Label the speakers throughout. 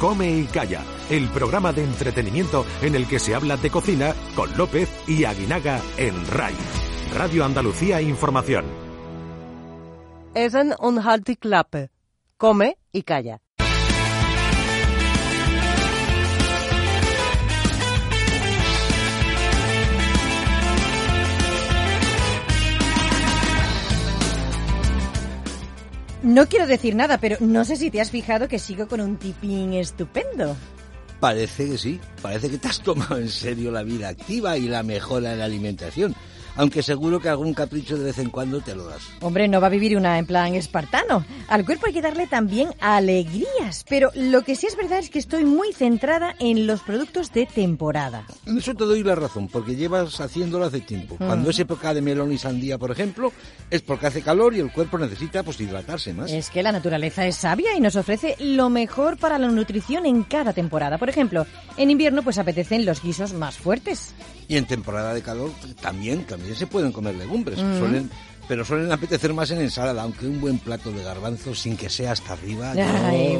Speaker 1: Come y Calla, el programa de entretenimiento en el que se habla de cocina con López y Aguinaga en RAI, Radio Andalucía Información.
Speaker 2: Es un unhealthy club. Come y calla.
Speaker 3: No quiero decir nada, pero no sé si te has fijado que sigo con un tipín estupendo.
Speaker 4: Parece que sí, parece que te has tomado en serio la vida activa y la mejora en la alimentación aunque seguro que algún capricho de vez en cuando te lo das.
Speaker 3: Hombre, no va a vivir una en plan espartano. Al cuerpo hay que darle también alegrías, pero lo que sí es verdad es que estoy muy centrada en los productos de temporada.
Speaker 4: En eso te doy la razón, porque llevas haciéndolo hace tiempo. Mm. Cuando es época de melón y sandía, por ejemplo, es porque hace calor y el cuerpo necesita pues hidratarse más.
Speaker 3: Es que la naturaleza es sabia y nos ofrece lo mejor para la nutrición en cada temporada. Por ejemplo, en invierno pues apetecen los guisos más fuertes.
Speaker 4: Y en temporada de calor también, también se pueden comer legumbres, suelen, pero suelen apetecer más en ensalada, aunque un buen plato de garbanzos sin que sea hasta arriba.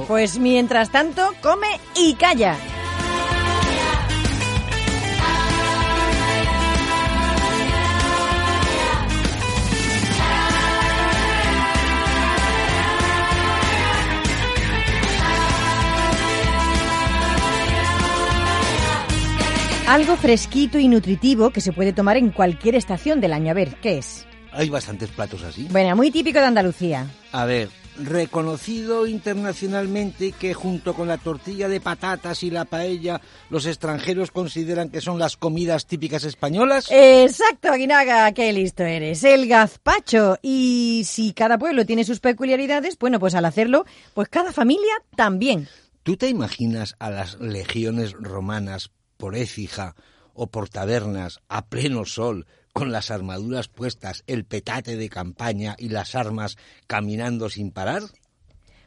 Speaker 3: Pues mientras tanto, come y calla. Algo fresquito y nutritivo que se puede tomar en cualquier estación del año. A ver, ¿qué es?
Speaker 4: Hay bastantes platos así.
Speaker 3: Bueno, muy típico de Andalucía.
Speaker 4: A ver, reconocido internacionalmente que junto con la tortilla de patatas y la paella los extranjeros consideran que son las comidas típicas españolas?
Speaker 3: Exacto, Aguinaga, qué listo eres. El gazpacho. Y si cada pueblo tiene sus peculiaridades, bueno, pues al hacerlo, pues cada familia también.
Speaker 4: ¿Tú te imaginas a las legiones romanas por Écija o por tabernas a pleno sol, con las armaduras puestas, el petate de campaña y las armas caminando sin parar?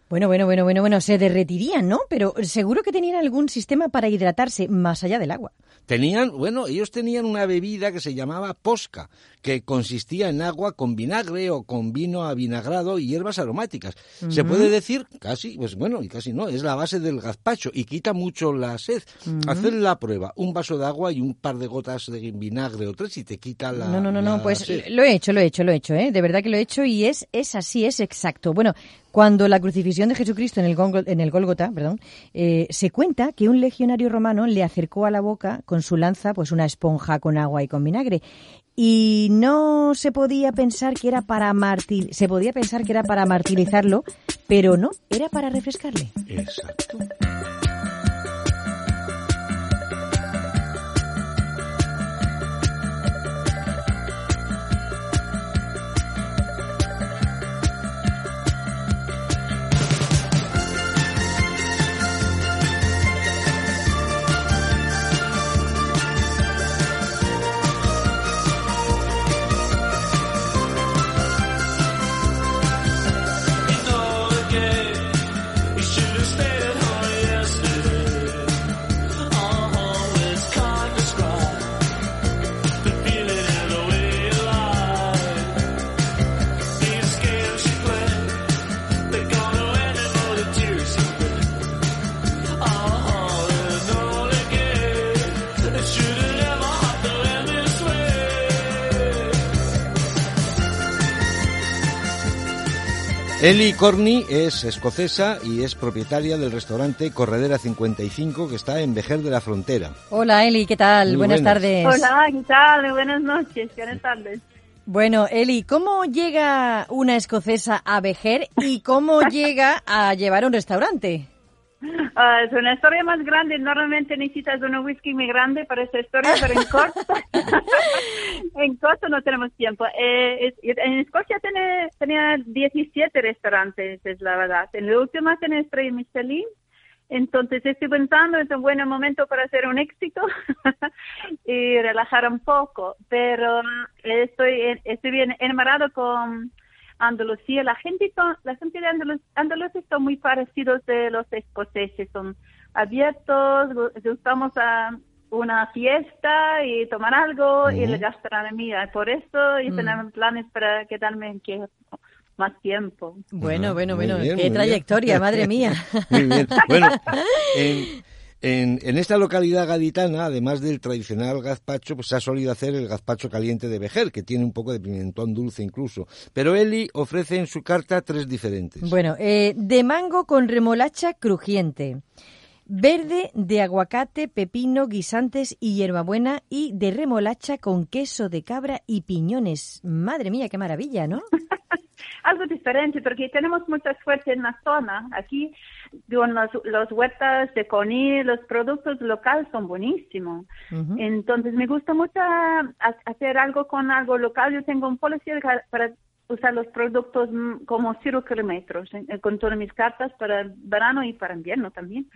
Speaker 3: Bueno, bueno, bueno, bueno, bueno, se derretirían, ¿no? Pero seguro que tenían algún sistema para hidratarse más allá del agua.
Speaker 4: Tenían, bueno, ellos tenían una bebida que se llamaba posca, que consistía en agua con vinagre o con vino avinagrado y hierbas aromáticas. Se puede decir, casi, pues bueno, y casi no, es la base del gazpacho y quita mucho la sed. Hacer la prueba, un vaso de agua y un par de gotas de vinagre o tres y te quita la
Speaker 3: No, no, no, no pues lo he hecho, lo he hecho, lo he hecho, ¿eh? De verdad que lo he hecho y es, es así, es exacto. Bueno, cuando la crucifixión de Jesucristo en el, en el Gólgota, perdón, eh, se cuenta que un legionario romano le acercó a la boca con su lanza pues una esponja con agua y con vinagre y no se podía pensar que era para martir se podía pensar que era para martirizarlo, pero no, era para refrescarle.
Speaker 4: Exacto. Ellie Corney es escocesa y es propietaria del restaurante Corredera 55 que está en Vejer de la Frontera.
Speaker 3: Hola Eli, ¿qué tal? buenas, tardes.
Speaker 5: Hola, ¿qué tal? Buenas noches, buenas tardes.
Speaker 3: Bueno, Eli, ¿cómo llega una escocesa a Vejer y cómo llega a llevar un restaurante?
Speaker 5: Uh, es una historia más grande. Normalmente necesitas un whisky muy grande para esta historia, pero en corto, en corto no tenemos tiempo. Eh, en Escocia tiene, tenía 17 restaurantes, es la verdad. En la última tiene estrella Michelin
Speaker 6: Entonces estoy pensando, es un buen momento para hacer un éxito y relajar un poco, pero estoy, estoy bien enamorado con Andalucía. La gente, la gente de Andaluz, Andalucía son muy parecidos de los escoceses, son abiertos, gustamos a una fiesta y tomar algo y la gastronomía. Por eso y mm. tenemos planes para quedarme aquí más tiempo.
Speaker 3: Bueno, bueno, bueno, qué trayectoria, madre mía.
Speaker 4: Muy bien. Bueno, en, en, esta localidad gaditana, además del tradicional gazpacho, pues se ha solido hacer el gazpacho caliente de Vejer, que tiene un poco de pimentón dulce incluso. Pero Eli ofrece en su carta tres diferentes.
Speaker 3: Bueno, eh, de mango con remolacha crujiente verde de aguacate, pepino, guisantes y hierbabuena y de remolacha con queso de cabra y piñones. Madre mía, qué maravilla, ¿no?
Speaker 6: Algo diferente, porque tenemos mucha suerte en la zona. Aquí, con los, los huertas de Coní, los productos locales son buenísimos. Entonces, me gusta mucho hacer algo con algo local. Yo tengo un policía para usar los productos mm, como cero kilómetros con todas mis cartas para verano y para invierno también.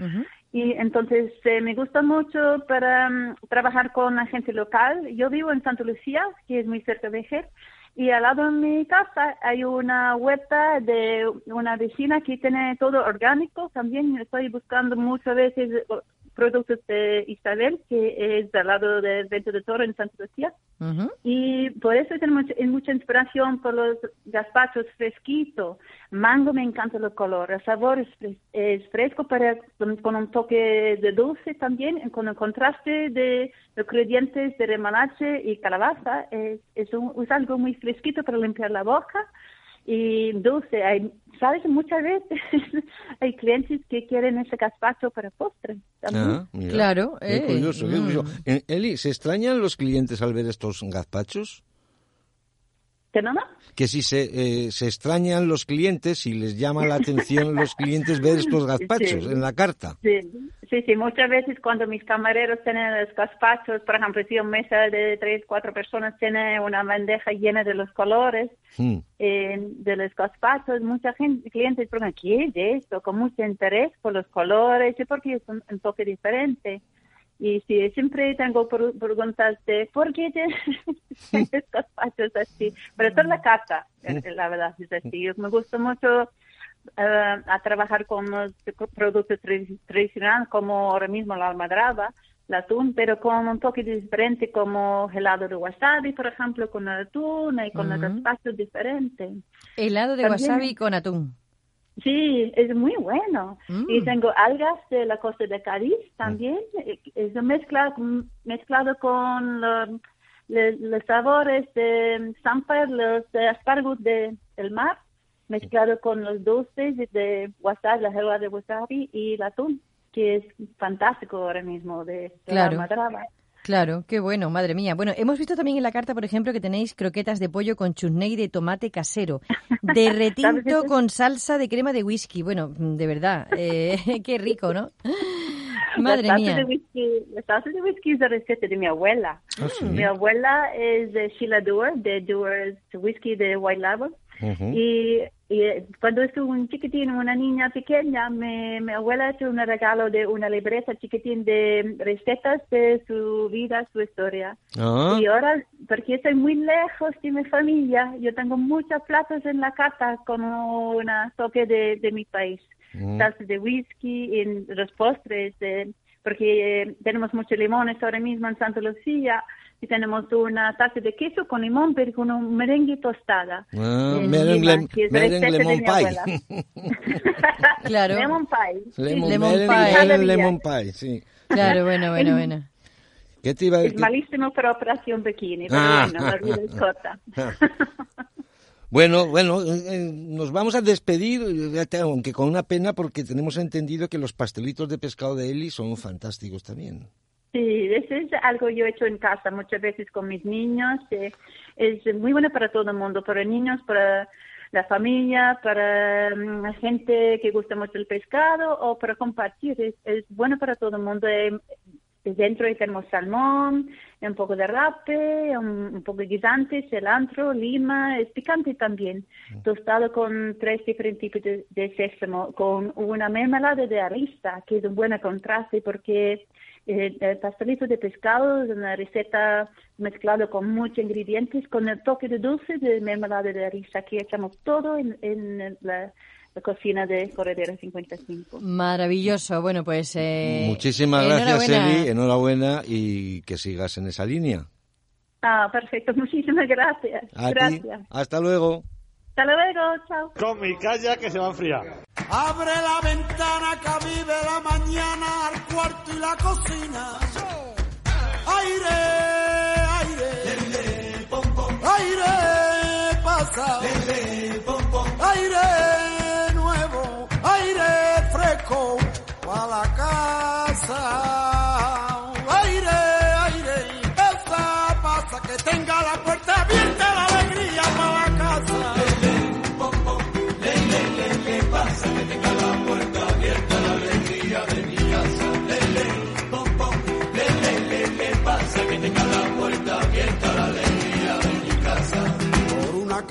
Speaker 6: Y entonces eh, me gusta mucho para mm, trabajar con la gente local. Yo vivo en Santa Lucía, que es muy cerca de Jer, y al lado de mi casa hay una huerta de una vecina que tiene todo orgánico. También estoy buscando muchas veces productos de Isabel, que es del lado del Vento de Toro en Santa Lucía. Y por eso tenemos mucha inspiración por los gazpachos fresquitos. Mango me encanta el color, el sabor es, fresco para, con, un toque de dulce también, con el contraste de los ingredientes de remolacha y calabaza. Es, es, es algo muy fresquito para limpiar la boca y dulce. Hay, ¿Sabes? Muchas veces hay clientes que quieren ese gazpacho para postre.
Speaker 4: Ah,
Speaker 3: claro.
Speaker 4: Qué eh, curioso, qué curioso. Mm. Eh, Eli, ¿se extrañan los clientes al ver estos gazpachos? Que si se, eh, se extrañan los clientes y les llama la atención los clientes ver estos gazpachos en la carta.
Speaker 6: Sí, sí, sí. Muchas veces cuando mis camareros tienen los gazpachos, por ejemplo, si una mesa de tres, cuatro personas tiene una bandeja llena de los colores hmm. eh, de los gazpachos, mucha gente, clientes preguntan, ¿qué es esto? Con mucho interés por los colores y porque es un toque diferente. Y sí, siempre tengo preguntas de por qué estos pachos así. Pero esto es la casa, eh, la verdad es así. Me gusta mucho eh, a trabajar con los productos tradicionales como ahora mismo la almadraba, el atún, pero con un toque diferente como helado de wasabi, por ejemplo, con el atún y con los espacios diferentes.
Speaker 3: Helado de wasabi con atún.
Speaker 6: Sí, es muy bueno. Y mm. tengo algas de la costa de Cádiz también. Es mezclado, mezclado con los, sabores de Samper, los de, del mar, mezclado con los dulces de wasabi, la herba de wasabi y el atún, que es fantástico ahora mismo de, la madraba.
Speaker 3: Claro, qué bueno, madre mía. Bueno, hemos visto también en la carta, por ejemplo, que tenéis croquetas de pollo con chutney de tomate casero, de retinto con salsa de crema de whisky. Bueno, de verdad, eh, qué rico, ¿no? Madre
Speaker 6: la
Speaker 3: mía.
Speaker 6: De whisky, la salsa de whisky es la receta de mi abuela. Ah, mi abuela es de Sheila Dewar, de Dewar's Whisky de White Label. Y y eh, cuando estuve un chiquitín, una niña pequeña, me, mi abuela hizo un regalo de una libreta chiquitín de recetas de su vida, su historia. Ah. Y ahora, porque estoy muy lejos de mi familia, yo tengo muchos platos en la casa como una toque de, de mi país. Mm. De whisky, en los postres, porque eh, tenemos muchos limones ahora mismo en Santa Lucía y tenemos una taza de queso con limón, pero con un merengue tostada.
Speaker 4: Ah, merengue, merengue lemon pie.
Speaker 3: claro.
Speaker 6: Lemon pie.
Speaker 4: Lemon, lemon pie. Lemon pie, sí.
Speaker 3: Claro, bueno, bueno, bueno.
Speaker 6: ¿Qué te iba a... Es malísimo para operación bikini, pero ah, bueno, la vida es corta.
Speaker 4: Bueno, bueno, eh, eh, nos vamos a despedir, aunque con una pena, porque tenemos entendido que los pastelitos de pescado de Eli son fantásticos también.
Speaker 6: Sí, eso es algo yo he hecho en casa muchas veces con mis niños. Eh, es muy bueno para todo el mundo, para niños, para la familia, para la mm, gente que gusta mucho el pescado o para compartir. Es, bueno para todo el mundo. He,
Speaker 5: dentro tenemos salmón, un poco de rape, un, poco de guisante, cilantro, lima, es picante también. Mm. Tostado con tres diferentes tipos de, sésamo, con una mermelada de arista, que es un buen contraste porque eh, el pastelito de pescado es una receta mezclada con muchos ingredientes, con el toque de dulce de mermelada de arista, que echamos todo en, en la la cocina de Corredera 55.
Speaker 3: Maravilloso. Bueno, pues... Eh,
Speaker 4: Muchísimas gracias, Eli. Enhorabuena y que sigas en esa línea.
Speaker 5: Ah, perfecto. Muchísimas gracias. gracias.
Speaker 4: Hasta luego.
Speaker 5: Hasta luego, chao.
Speaker 7: Con mi calla que se va a enfriar.
Speaker 8: Abre la ventana que vive la mañana al cuarto y la cocina. Aire,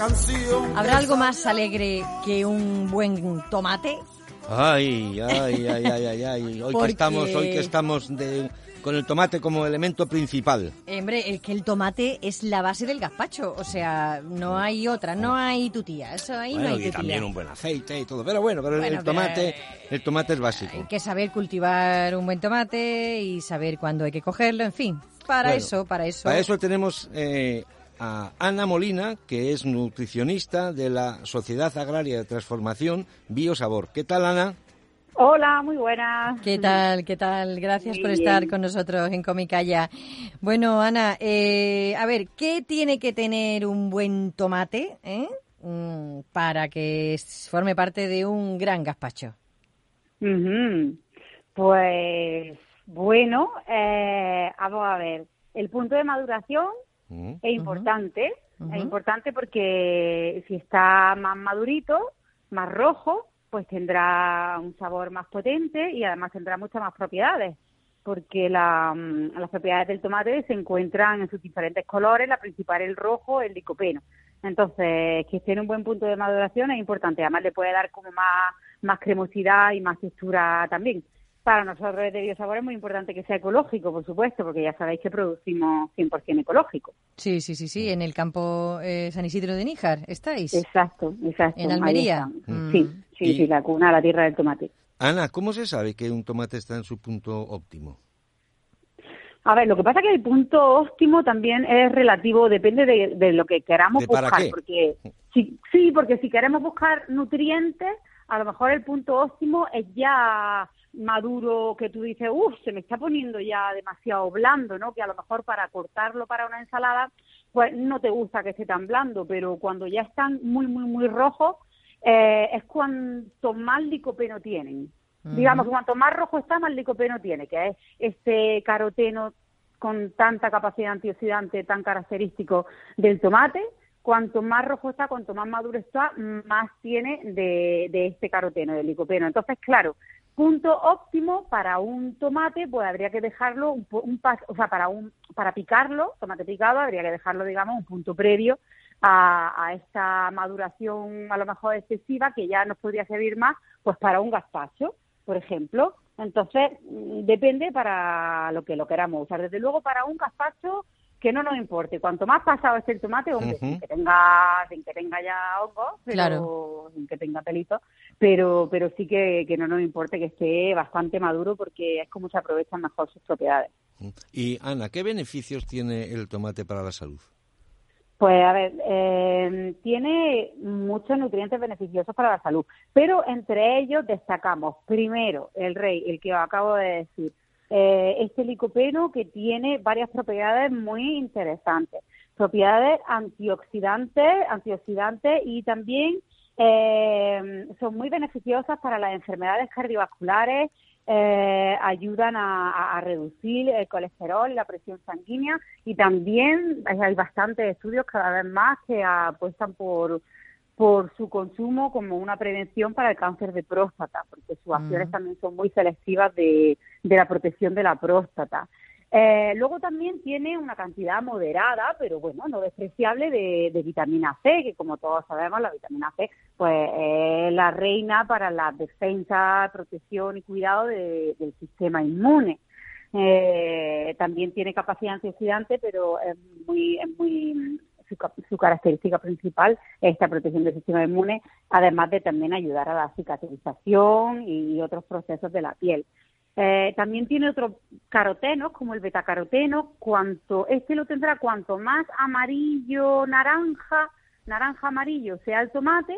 Speaker 8: canción.
Speaker 3: ¿Habrá algo más alegre que un buen tomate?
Speaker 4: Ay, ay, ay, ay, ay, Hoy que estamos, hoy que estamos con el tomate como elemento principal.
Speaker 3: Hombre, es que el tomate es la base del gazpacho, o sea, no hay otra, no hay tutía, eso ahí no hay tutía.
Speaker 4: Y también un buen aceite y todo, pero bueno, pero el tomate, el tomate es básico.
Speaker 3: Hay que saber cultivar un buen tomate y saber cuándo hay que cogerlo, en fin, para eso, para eso.
Speaker 4: Para eso tenemos eh, a Ana Molina, que es nutricionista de la Sociedad Agraria de Transformación Biosabor. ¿Qué tal, Ana?
Speaker 5: Hola, muy buenas.
Speaker 3: ¿Qué tal? ¿Qué tal? Gracias por estar con nosotros en Comicaya. Bueno, Ana, eh, a ver, ¿qué tiene que tener un buen tomate eh, mm, para que forme parte de un gran gazpacho?
Speaker 5: Pues bueno, eh, vamos a ver, el punto de maduración es importante, es importante porque si está más madurito, más rojo, pues tendrá un sabor más potente y además tendrá muchas más propiedades, porque mm, las propiedades del tomate se encuentran en sus diferentes colores, la principal el rojo, el licopeno. Entonces, que esté en un buen punto de maduración es importante, además le puede dar como más, más cremosidad y más textura también. Para nosotros desde Biosabor es muy importante que sea ecológico, por supuesto, porque ya sabéis que producimos 100% ecológico.
Speaker 3: Sí, sí, sí, sí, en el campo eh, San Isidro de Níjar, ¿estáis?
Speaker 5: Exacto, exacto.
Speaker 3: En Almería. Mm.
Speaker 5: Sí, sí, sí, la cuna, la tierra del tomate.
Speaker 4: Ana, ¿cómo se sabe que un tomate está en su punto óptimo?
Speaker 5: A ver, lo que pasa es que el punto óptimo también es relativo, depende de, lo que queramos buscar. Porque sí, sí, porque si queremos buscar nutrientes, a lo mejor el punto óptimo es ya maduro que tú dices, uff, se me está poniendo ya demasiado blando, ¿no? Que a lo mejor para cortarlo para una ensalada, pues no te gusta que esté tan blando, pero cuando ya están muy, muy, muy rojos, eh, es cuanto más licopeno tienen. Digamos que cuanto más rojo está, más licopeno tiene, que es este caroteno con tanta capacidad antioxidante tan característico del tomate. Cuanto más rojo está, cuanto más maduro está, más tiene de, de este caroteno, del licopeno. Entonces, claro, punto óptimo para un tomate, pues habría que dejarlo un, un o sea, para un para picarlo, tomate picado, habría que dejarlo, digamos, un punto previo a, a, esta maduración a lo mejor excesiva que ya nos podría servir más, pues para un gazpacho, por ejemplo. Entonces, mm, depende para lo que lo queramos usar. Desde luego, para un gazpacho que no nos importe. Cuanto más pasado esté el tomate, hombre, sin que tenga, sin que tenga ya hongos, pero sin que tenga pelito, pero, pero sí que, que no nos importe que esté bastante maduro porque es como se aprovechan mejor sus propiedades.
Speaker 4: Y Ana, ¿qué beneficios tiene el tomate para la salud?
Speaker 5: Pues a ver, eh, tiene muchos nutrientes beneficiosos para la salud, pero entre ellos destacamos primero el rey, el que acabo de decir, eh, este licopeno que tiene varias propiedades muy interesantes, propiedades antioxidantes, antioxidantes y también eh, son muy beneficiosas para las enfermedades cardiovasculares, eh, ayudan a, reducir el colesterol la presión sanguínea y también hay bastantes estudios cada vez más que apuestan por por su consumo como una prevención para el cáncer de próstata, porque sus acciones también son muy selectivas de, de la protección de la próstata. Eh, luego también tiene una cantidad moderada, pero bueno, no despreciable, de, de, vitamina C, que como todos sabemos, la vitamina C pues es la reina para la defensa, protección y cuidado de, del sistema inmune. Eh, también tiene capacidad antioxidante, pero es muy, es muy su, característica principal es esta protección del sistema inmune, además de también ayudar a la cicatrización y otros procesos de la piel. Eh, también tiene otros carotenos, como el betacaroteno. Cuanto, este lo tendrá cuanto más amarillo, naranja, naranja amarillo sea el tomate,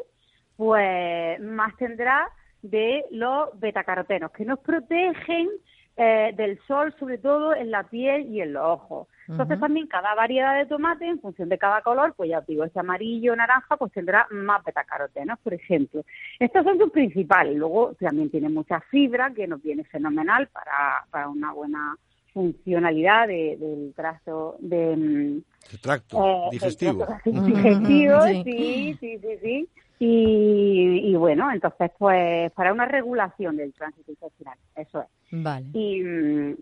Speaker 5: pues más tendrá de los betacarotenos, que nos protegen eh, del sol, sobre todo en la piel y en los ojos. Entonces también cada variedad de tomate, en función de cada color, pues ya os digo, ese amarillo o naranja, pues tendrá más betacarotenos, por ejemplo. Estos son sus principales. Luego también tiene mucha fibra, que nos viene fenomenal para, para una buena funcionalidad de, del trazo de...
Speaker 4: Mm, el tracto
Speaker 5: eh,
Speaker 4: digestivo.
Speaker 5: digestivo, sí, sí, sí, sí. Y, y, bueno, entonces, pues para una regulación del tránsito intestinal, eso es.
Speaker 3: Vale.
Speaker 5: Y,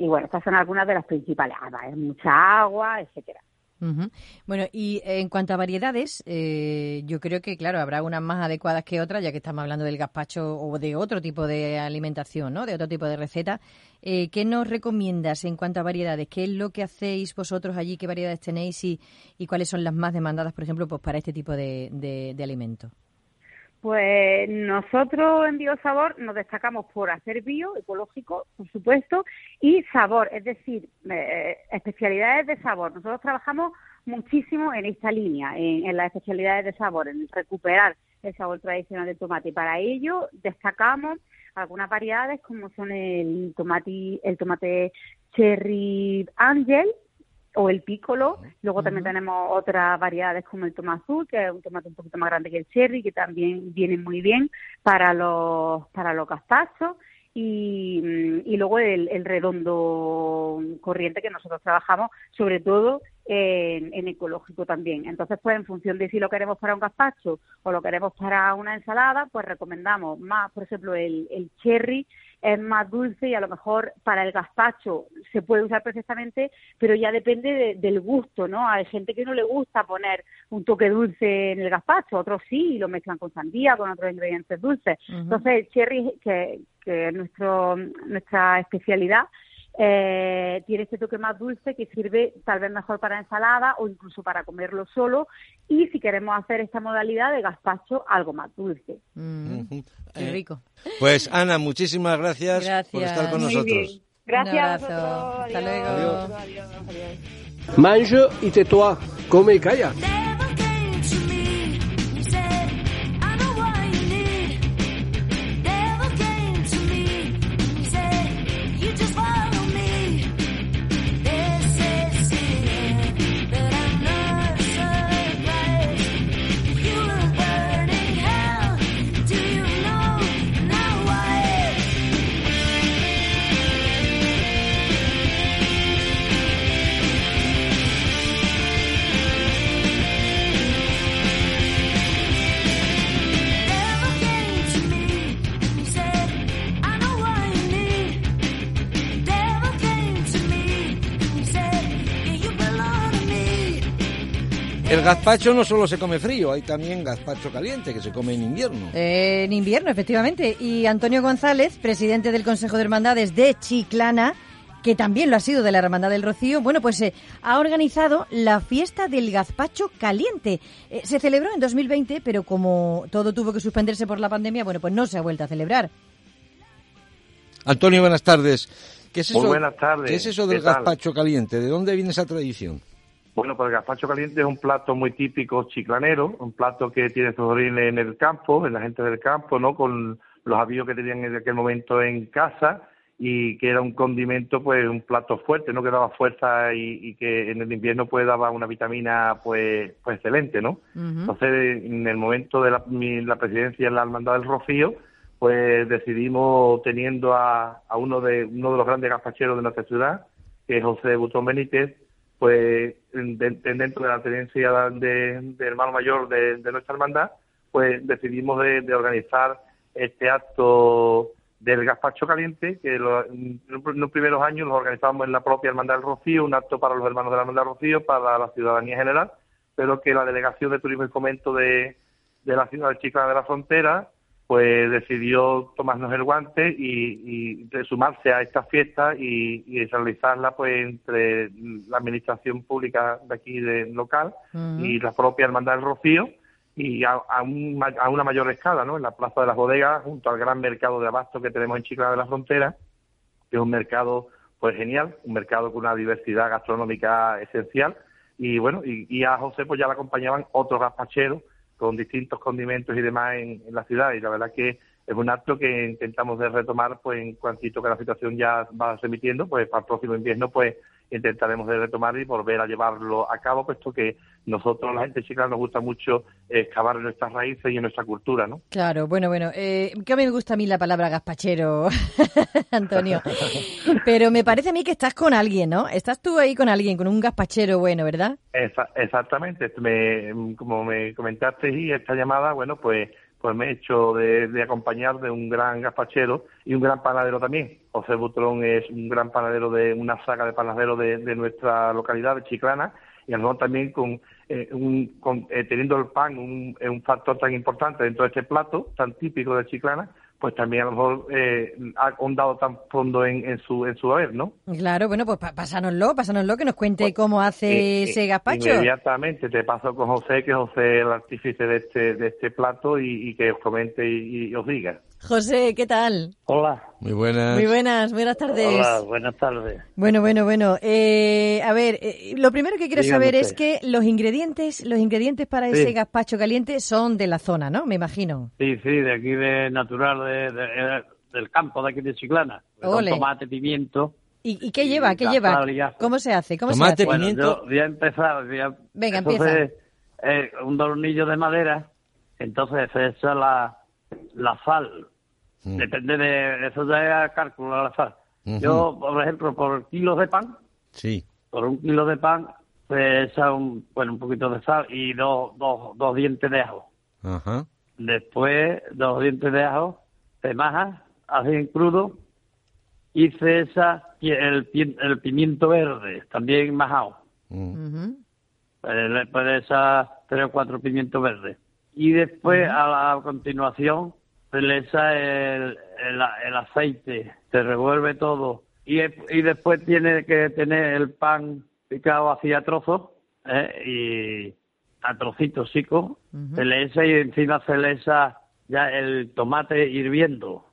Speaker 5: y bueno, estas son algunas de las principales. Ah, es mucha agua, etcétera.
Speaker 3: Uh -huh. Bueno, y en cuanto a variedades, eh, yo creo que, claro, habrá unas más adecuadas que otras, ya que estamos hablando del gazpacho o de otro tipo de alimentación, ¿no? De otro tipo de receta. Eh, ¿Qué nos recomiendas en cuanto a variedades? ¿Qué es lo que hacéis vosotros allí? ¿Qué variedades tenéis y, y cuáles son las más demandadas, por ejemplo, pues para este tipo de, de, de alimentos?
Speaker 5: Pues nosotros en Biosabor nos destacamos por hacer bio, ecológico, por supuesto, y sabor, es decir, eh, especialidades de sabor. Nosotros trabajamos muchísimo en esta línea, en, las especialidades de sabor, en recuperar el sabor tradicional del tomate. Y para ello destacamos algunas variedades como son el tomate, el tomate cherry angel, o el pícolo. Luego uh -huh. también tenemos otras variedades como el tomate azul, que es un tomate un poquito más grande que el cherry, que también viene muy bien para los para los gazpachos. Y, y luego el, el, redondo corriente que nosotros trabajamos, sobre todo en, en, ecológico también. Entonces, pues en función de si lo queremos para un gazpacho o lo queremos para una ensalada, pues recomendamos más, por ejemplo, el, el cherry es más dulce y a lo mejor para el gazpacho se puede usar perfectamente, pero ya depende de, del gusto, ¿no? Hay gente que no le gusta poner un toque dulce en el gazpacho, otros sí, y lo mezclan con sandía, con otros ingredientes dulces. Uh -huh. Entonces, el cherry, que, que es nuestro, nuestra especialidad, eh, tiene este toque más dulce que sirve tal vez mejor para ensalada o incluso para comerlo solo y si queremos hacer esta modalidad de gazpacho algo más dulce.
Speaker 3: Mm, uh -huh. Qué rico.
Speaker 4: Eh, pues Ana, muchísimas gracias,
Speaker 3: gracias.
Speaker 4: por estar con Muy nosotros.
Speaker 5: Bien. Gracias.
Speaker 3: Hasta
Speaker 5: adiós.
Speaker 3: luego.
Speaker 5: Adiós. Adiós. Adiós.
Speaker 9: Manjo y tetua, come y calla.
Speaker 4: El gazpacho no solo se come frío, hay también gazpacho caliente que se come en invierno.
Speaker 3: Eh, en invierno, efectivamente. Y Antonio González, presidente del Consejo de Hermandades de Chiclana, que también lo ha sido de la Hermandad del Rocío, bueno, pues eh, ha organizado la fiesta del gazpacho caliente. Eh, se celebró en 2020, pero como todo tuvo que suspenderse por la pandemia, bueno, pues no se ha vuelto a celebrar.
Speaker 4: Antonio, buenas tardes. ¿Qué es eso,
Speaker 7: Muy buenas tardes.
Speaker 4: ¿Qué es eso del gazpacho caliente? ¿De dónde viene esa tradición?
Speaker 7: Bueno, pues el gazpacho caliente es un plato muy típico chiclanero, un plato que tiene sus orígenes en el campo, en la gente del campo, ¿no? Con los avíos que tenían en aquel momento en casa y que era un condimento, pues un plato fuerte, ¿no? Que daba fuerza y, y que en el invierno pues daba una vitamina, pues, pues excelente, ¿no? Uh -huh. Entonces, en el momento de la, mi, la presidencia en la Hermandad del Rocío, pues decidimos teniendo a, a uno de uno de los grandes gazpacheros de nuestra ciudad, que es José Butón Benítez, pues dentro de la tenencia de, de hermano mayor de, de, nuestra hermandad, pues decidimos de, de organizar este acto del gazpacho caliente, que lo- en los primeros años lo organizábamos en la propia Hermandad del Rocío, un acto para los hermanos de la Hermandad del Rocío, para la ciudadanía general, pero que la Delegación de Turismo y Fomento de, de la ciudad de Chiclana de la Frontera, pues decidió tomarnos el guante y, y sumarse a esta fiesta y, y realizarla pues entre la administración pública de aquí de local
Speaker 3: Ujú.
Speaker 7: y la propia Hermandad del Rocío y a, a un a una mayor escala, ¿no? En la Plaza de las Bodegas, junto al gran mercado de abasto que tenemos en Chiclana de la Frontera, que es un mercado pues genial, un mercado con una diversidad gastronómica esencial y bueno, y, y a José pues ya le acompañaban otros gazpacheros con distintos condimentos y demás en, la ciudad. Y la verdad que es un acto que intentamos de retomar pues en cuantito que la situación ya va remitiendo, pues para el próximo invierno pues intentaremos de retomar y volver a llevarlo a cabo, puesto que nosotros, la gente chica, nos gusta mucho excavar en nuestras raíces y en nuestra cultura, ¿no?
Speaker 3: Claro, bueno, bueno, eh, que me gusta a mí la palabra gazpachero, Antonio. Pero me parece a mí que estás con alguien, ¿no? Estás tú ahí con alguien, con un gazpachero bueno, ¿verdad?
Speaker 7: Esa- exactamente, me, como me comentaste y esta llamada, bueno, pues pues me he hecho de, acompañar de un gran gazpachero y un gran panadero también. José Butrón es un gran panadero de una saga de panaderos de, nuestra localidad de Chiclana y a lo mejor también con, eh, un, con eh, teniendo el pan un factor tan importante dentro de este plato tan típico de Chiclana, pues también a lo mejor eh, ha ahondado tan fondo en, en su en su haber, ¿no?
Speaker 3: Claro, bueno, pues pásanoslo, pásanoslo, que nos cuente cómo hace
Speaker 7: Eh,
Speaker 3: ese
Speaker 7: eh,
Speaker 3: gazpacho.
Speaker 7: Inmediatamente te paso con José, que José es el artífice de este, de este plato y, y que os comente y, y os diga.
Speaker 3: José, ¿qué tal?
Speaker 10: Hola.
Speaker 4: Muy buenas.
Speaker 3: Muy buenas, buenas tardes.
Speaker 10: Hola, buenas tardes.
Speaker 3: Bueno, bueno, bueno. Eh, a ver, eh, lo primero que quiero
Speaker 10: Dígame
Speaker 3: saber es que los ingredientes, los ingredientes para
Speaker 10: Sí.
Speaker 3: ese gazpacho caliente son de la zona, ¿no? Me imagino.
Speaker 10: Sí, sí, de aquí de natural, de, de- eh, del campo de aquí de Chiclana. Con tomate, pimiento.
Speaker 3: ¿Y, y qué lleva? ¿Qué lleva? ¿Cómo se hace? ¿Cómo
Speaker 4: Tomate,
Speaker 3: se hace?
Speaker 10: Bueno,
Speaker 4: Pimiento.
Speaker 10: yo voy a empezar. voy a-
Speaker 3: Venga,
Speaker 10: entonces, eh, un tornillo de madera, entonces se echa la, la sal.
Speaker 4: Mm.
Speaker 10: Depende de eso ya es cálculo la sal. Yo, por ejemplo, por kilos de pan,
Speaker 4: Sí.
Speaker 10: por un kilo de pan, se echa un, bueno, un poquito de sal y dos, dos, dos dientes de ajo.
Speaker 4: Ajá.
Speaker 10: Después, dos dientes de ajo, se maja, así en crudo, y se echa pi- el, el pimiento verde, también majado.
Speaker 4: Mm.
Speaker 3: Ujú.
Speaker 10: Eh, Le echar tres o cuatro pimientos verdes. Y después, a la continuación, se le echa el, el, el aceite, se revuelve todo. Y, y después tiene que tener el pan picado hacia trozos ¿eh? y a trocitos chicos. Se le echa y encima se le echa ya el tomate hirviendo.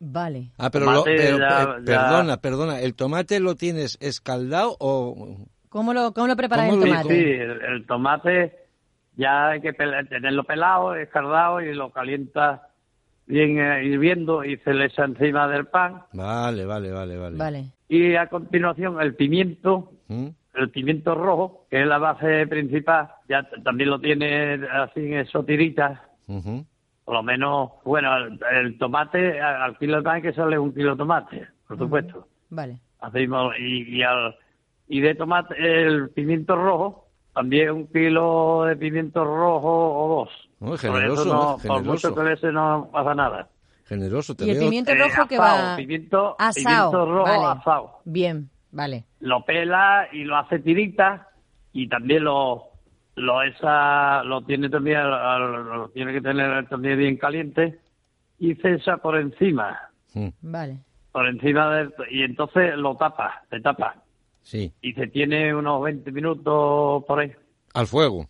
Speaker 3: Vale.
Speaker 4: Ah, pero, lo-
Speaker 10: Tomate
Speaker 4: pero,
Speaker 10: ya-
Speaker 4: eh,
Speaker 10: ya-
Speaker 4: perdona, perdona, ¿el tomate lo tienes escaldado o...?
Speaker 3: ¿Cómo lo, cómo lo preparas
Speaker 4: ¿Cómo
Speaker 3: el tomate?
Speaker 10: Sí, el, el tomate ya hay que pel- tenerlo pelado, escardado y lo calienta bien eh, hirviendo y se le echa encima del pan.
Speaker 4: Vale, vale, vale, vale.
Speaker 3: Vale.
Speaker 10: Y a continuación el pimiento,
Speaker 4: ¿Mm?
Speaker 10: el pimiento rojo, que es la base principal, ya también lo tiene así en eso tiritas. Por lo menos, bueno, el, el tomate, al kilo de pan que sale un kilo de tomate, por supuesto.
Speaker 3: Vale.
Speaker 10: Hacemos, y, y, al, y de tomate, el pimiento rojo, también un kilo de pimiento rojo o dos. Por
Speaker 4: generoso,
Speaker 10: eso no,
Speaker 4: ¿no?
Speaker 10: por
Speaker 4: generoso.
Speaker 10: mucho que le eche no pasa nada.
Speaker 4: Generoso, te
Speaker 3: Y el
Speaker 4: veo.
Speaker 3: pimiento
Speaker 10: Eh,
Speaker 3: rojo que
Speaker 10: asado,
Speaker 3: va
Speaker 10: Pimiento,
Speaker 3: asado.
Speaker 10: pimiento rojo
Speaker 3: vale.
Speaker 10: asado.
Speaker 3: Bien, vale.
Speaker 10: Lo pela y lo hace tirita y también lo lo esa lo tiene también al- al- lo tiene que tener también bien caliente y se echa por encima
Speaker 4: Mm,
Speaker 3: Vale.
Speaker 10: por encima del y entonces lo tapa se tapa
Speaker 4: Sí,
Speaker 10: y se tiene unos 20 minutos por ahí
Speaker 4: al fuego.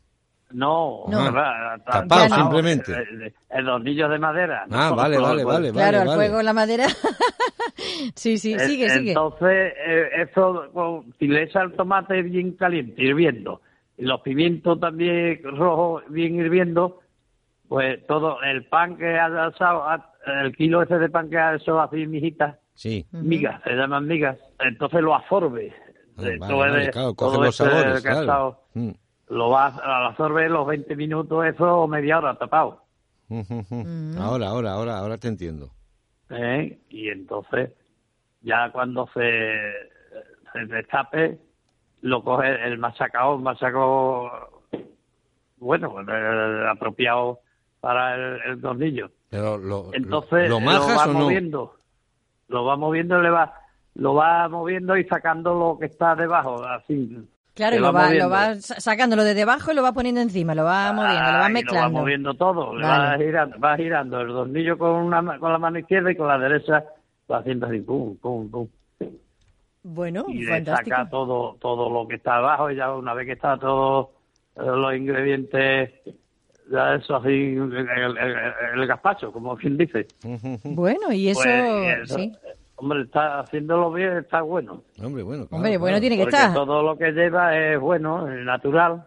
Speaker 10: no,
Speaker 3: No.
Speaker 10: ¿verdad? Está-
Speaker 4: Tapado,
Speaker 10: tapado,
Speaker 4: simplemente.
Speaker 10: el, el- el hornillo de madera
Speaker 4: Ah,
Speaker 10: ¿no?
Speaker 4: vale, vale, vale,
Speaker 3: claro,
Speaker 4: vale.
Speaker 3: el fuego, la madera. sí, sí,
Speaker 10: Eh,
Speaker 3: sigue, sigue.
Speaker 10: Entonces, eh, eso, si le echa el tomate bien caliente, hirviendo, los pimientos también rojos bien hirviendo, pues todo el pan que ha asado, el kilo ese de pan que ha hecho así mijitas,
Speaker 4: Sí.
Speaker 10: migas, se llaman migas, entonces lo absorbe.
Speaker 4: Ah,
Speaker 10: Eh,
Speaker 4: vale,
Speaker 10: todo
Speaker 4: vale,
Speaker 10: el-
Speaker 4: claro, coge
Speaker 10: todo
Speaker 4: los
Speaker 10: ese
Speaker 4: sabores,
Speaker 10: que ha
Speaker 4: claro.
Speaker 10: estado,
Speaker 4: Mm,
Speaker 10: lo va a absorber los 20 minutos eso o media hora tapado.
Speaker 4: Ahora, ahora, ahora, ahora te entiendo.
Speaker 10: ¿eh? y entonces ya cuando se, se destape lo coge el machacado, machaco bueno, el apropiado para el, el tornillo.
Speaker 4: Pero lo,
Speaker 10: Entonces
Speaker 4: ¿lo
Speaker 10: lo, va
Speaker 4: o no?
Speaker 10: moviendo, lo va moviendo, le va, lo va moviendo y sacando lo que está debajo, así.
Speaker 3: Claro, y lo va, lo
Speaker 10: moviendo.
Speaker 3: va sacándolo de debajo y lo va poniendo encima, lo va moviendo, lo va mezclando.
Speaker 10: Lo va moviendo todo, le
Speaker 3: Vale.
Speaker 10: va girando, va girando el tornillo con una ma- con la mano izquierda y con la derecha va haciendo así, pum, pum, pum.
Speaker 3: Bueno,
Speaker 10: y le
Speaker 3: fantástico.
Speaker 10: saca todo todo lo que está abajo y ya una vez que está todo eh, los ingredientes ya eso así el, el- el- el gazpacho como quien dice
Speaker 3: Bueno, y eso,
Speaker 10: Pues, eso,
Speaker 3: sí.
Speaker 10: hombre está haciéndolo bien está bueno
Speaker 4: Hombre, bueno, claro,
Speaker 3: Hombre, bueno
Speaker 4: claro.
Speaker 3: tiene que
Speaker 10: porque
Speaker 3: estar.
Speaker 10: todo lo que lleva es bueno es natural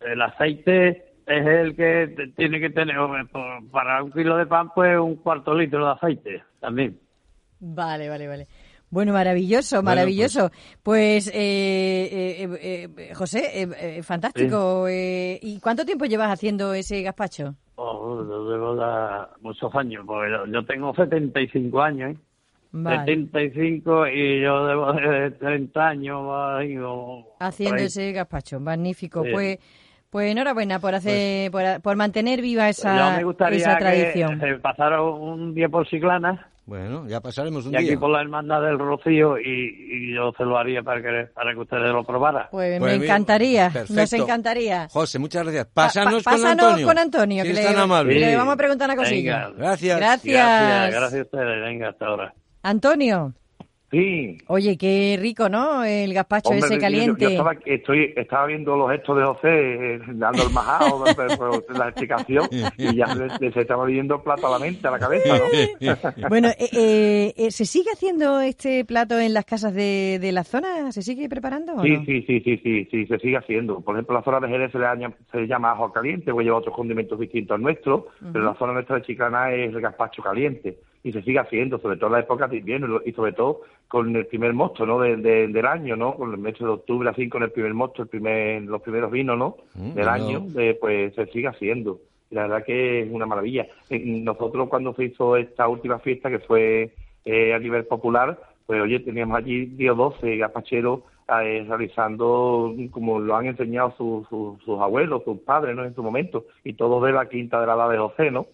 Speaker 10: el aceite es el que tiene que tener hombre, por- para un kilo de pan pues un cuarto litro de aceite también
Speaker 3: Vale, vale, vale. Bueno, maravilloso,
Speaker 4: Bueno,
Speaker 3: maravilloso. Pues, eh, eh, eh, eh, José, eh, eh, fantástico. eh, ¿Y cuánto tiempo llevas haciendo ese gazpacho?
Speaker 10: Oh, yo llevo ya muchos años, porque yo, tengo 75 años, ¿eh?
Speaker 3: Vale.
Speaker 10: 75 y yo debo de 30 años
Speaker 3: Haciendo ese gazpacho, magnífico.
Speaker 10: Sí.
Speaker 3: Pues, pues enhorabuena por hacer, por, por mantener viva
Speaker 10: Yo
Speaker 3: esa,
Speaker 10: me gustaría
Speaker 3: esa
Speaker 10: que
Speaker 3: tradición.
Speaker 10: se pasara un día por Ciclana
Speaker 4: Bueno, ya pasaremos un
Speaker 10: y aquí
Speaker 4: día.
Speaker 10: por la Hermandad del Rocío y, y yo se lo haría para que, para que ustedes lo probaran.
Speaker 3: Pues
Speaker 4: Pues
Speaker 3: me
Speaker 4: mira,
Speaker 3: encantaría, nos encantaría.
Speaker 4: José, muchas gracias.
Speaker 3: Pa-
Speaker 4: Pásanos,
Speaker 3: pa-
Speaker 4: con
Speaker 3: pásanos
Speaker 4: Antonio.
Speaker 3: con Antonio,
Speaker 4: Si
Speaker 3: que
Speaker 4: es
Speaker 3: le-
Speaker 4: tan amable.
Speaker 3: le vamos a preguntar una cosilla.
Speaker 10: Venga.
Speaker 4: Gracias.
Speaker 3: Gracias.
Speaker 10: Gracias, gracias a ustedes, venga, hasta ahora.
Speaker 3: Antonio,
Speaker 7: Sí.
Speaker 3: oye, qué rico, ¿no? El gazpacho
Speaker 7: Hombre,
Speaker 3: ese caliente.
Speaker 7: Yo, estaba, estoy, estaba viendo los gestos de José, eh, dando el majado, pero- pero la explicación, y ya le- se estaba viendo plato a la mente, a la cabeza, ¿no?
Speaker 3: Bueno, eh, eh, eh, ¿se sigue haciendo este plato en las casas de, de la zona? ¿Se sigue preparando o
Speaker 7: Sí,
Speaker 3: no?
Speaker 7: sí, sí, sí, sí, sí, se sigue haciendo. Por ejemplo, la zona de Jerez se le, aña- se le llama ajo caliente, pues lleva otros condimentos distintos al nuestro, pero la zona nuestra de Chiclana es el gazpacho caliente. Y se sigue haciendo, sobre todo en la época de invierno y sobre todo con el primer mosto, ¿no? De- de- del año, ¿no? Con el mes de octubre, así, con el primer mosto, el primer, los primeros vinos, ¿no?
Speaker 4: Mm,
Speaker 7: del
Speaker 4: no.
Speaker 7: año, eh, pues se sigue haciendo. Y la verdad que es una maravilla. Eh, Nosotros cuando se hizo esta última fiesta, que fue eh, a nivel popular, pues oye, teníamos allí 10 o 12 gazpacheros eh, realizando como lo han enseñado sus, sus, sus abuelos, sus padres, ¿no? En su momento, y todos de la quinta de la edad de José, ¿no?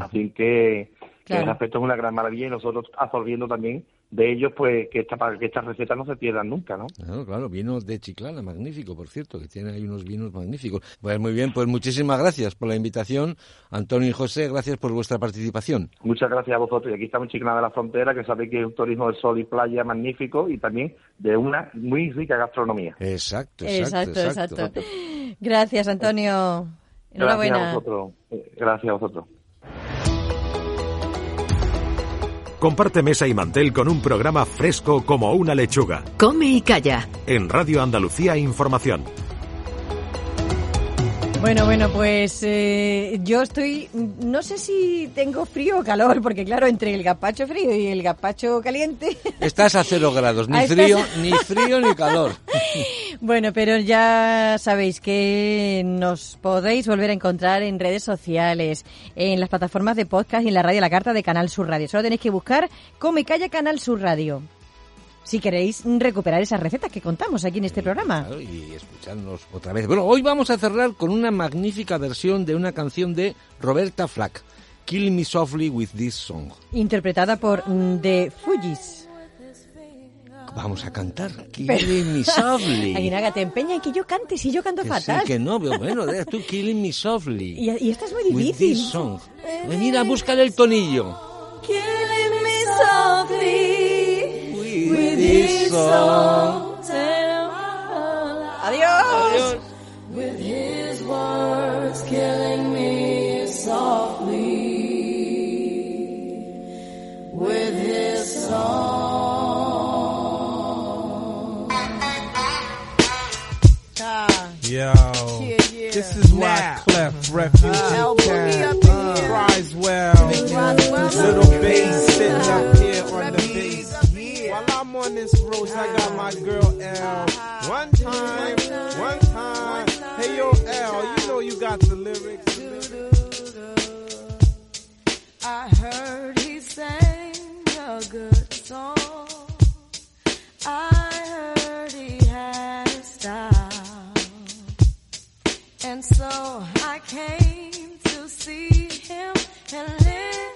Speaker 7: Así que, que
Speaker 3: Claro.
Speaker 7: ese aspecto es una gran maravilla y nosotros absorbiendo también de ellos, pues que, esta, para que estas recetas no se pierdan nunca, ¿no?
Speaker 4: Claro, claro, vinos de Chiclana, magnífico, por cierto, que tiene ahí unos vinos magníficos. Pues muy bien, pues muchísimas gracias por la invitación. Antonio y José, gracias por vuestra participación.
Speaker 7: Muchas gracias a vosotros. Y aquí estamos en Chiclana de la Frontera, que sabéis que es un turismo de sol y playa magnífico y también de una muy rica gastronomía.
Speaker 4: Exacto, exacto,
Speaker 3: Exacto, exacto. Gracias, Antonio.
Speaker 7: Gracias a
Speaker 3: Enhorabuena.
Speaker 7: vosotros. Eh, Gracias a vosotros.
Speaker 1: Comparte mesa y mantel con un programa fresco como una lechuga.
Speaker 11: Come y calla.
Speaker 1: En Radio Andalucía Información.
Speaker 3: Bueno, bueno, pues eh, yo estoy, no sé si tengo frío o calor, porque claro, entre el gazpacho frío y el gazpacho caliente,
Speaker 4: Estás a cero grados, ni
Speaker 3: estás-
Speaker 4: frío, ni frío ni calor.
Speaker 3: bueno, pero ya sabéis que nos podéis volver a encontrar en redes sociales, en las plataformas de podcast y en la radio La Carta de Canal Sur Radio. Solo tenéis que buscar Come Calla Canal Sur Radio. Si queréis recuperar esas recetas que contamos aquí en este programa.
Speaker 4: Claro, y escucharnos otra vez. Bueno, hoy vamos a cerrar con una magnífica versión de una canción de Roberta Flack, Kill Me Softly with This Song.
Speaker 3: Interpretada por mm, The Fujis.
Speaker 4: Vamos a cantar Kill Me Softly.
Speaker 3: Aguinaga, te empeña en que yo cante si yo canto
Speaker 4: Que
Speaker 3: fatal.
Speaker 4: sí, que no, pero bueno, deja tú Killing Me Softly.
Speaker 3: Y, y esta es muy
Speaker 4: with
Speaker 3: difícil.
Speaker 4: this song. Pues mira, búscale el tonillo.
Speaker 12: Killing me softly
Speaker 4: With this song.
Speaker 3: Adiós.
Speaker 12: with his words, killing me softly. With his song.
Speaker 13: Yo, this is Wyclef, Refugee Camp, Criswell, little bass sitting up here on this roast, I got my girl L. One time, one time. Hey yo, L, you know you got the lyrics.
Speaker 12: I heard he sang a good song. I heard he had a style. And so I came to
Speaker 14: see him and
Speaker 9: live.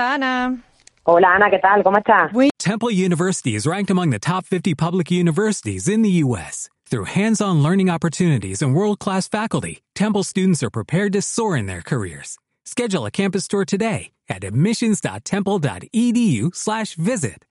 Speaker 3: Hola, Ana.
Speaker 11: Hola, Ana, ¿qué tal? ¿Cómo estás?
Speaker 15: Temple University is ranked among the top 50 public universities in the U.S. Through hands on learning opportunities and world class faculty, Temple students are prepared to soar in their careers. Schedule a campus tour today at admissions.temple.edu/slash visit.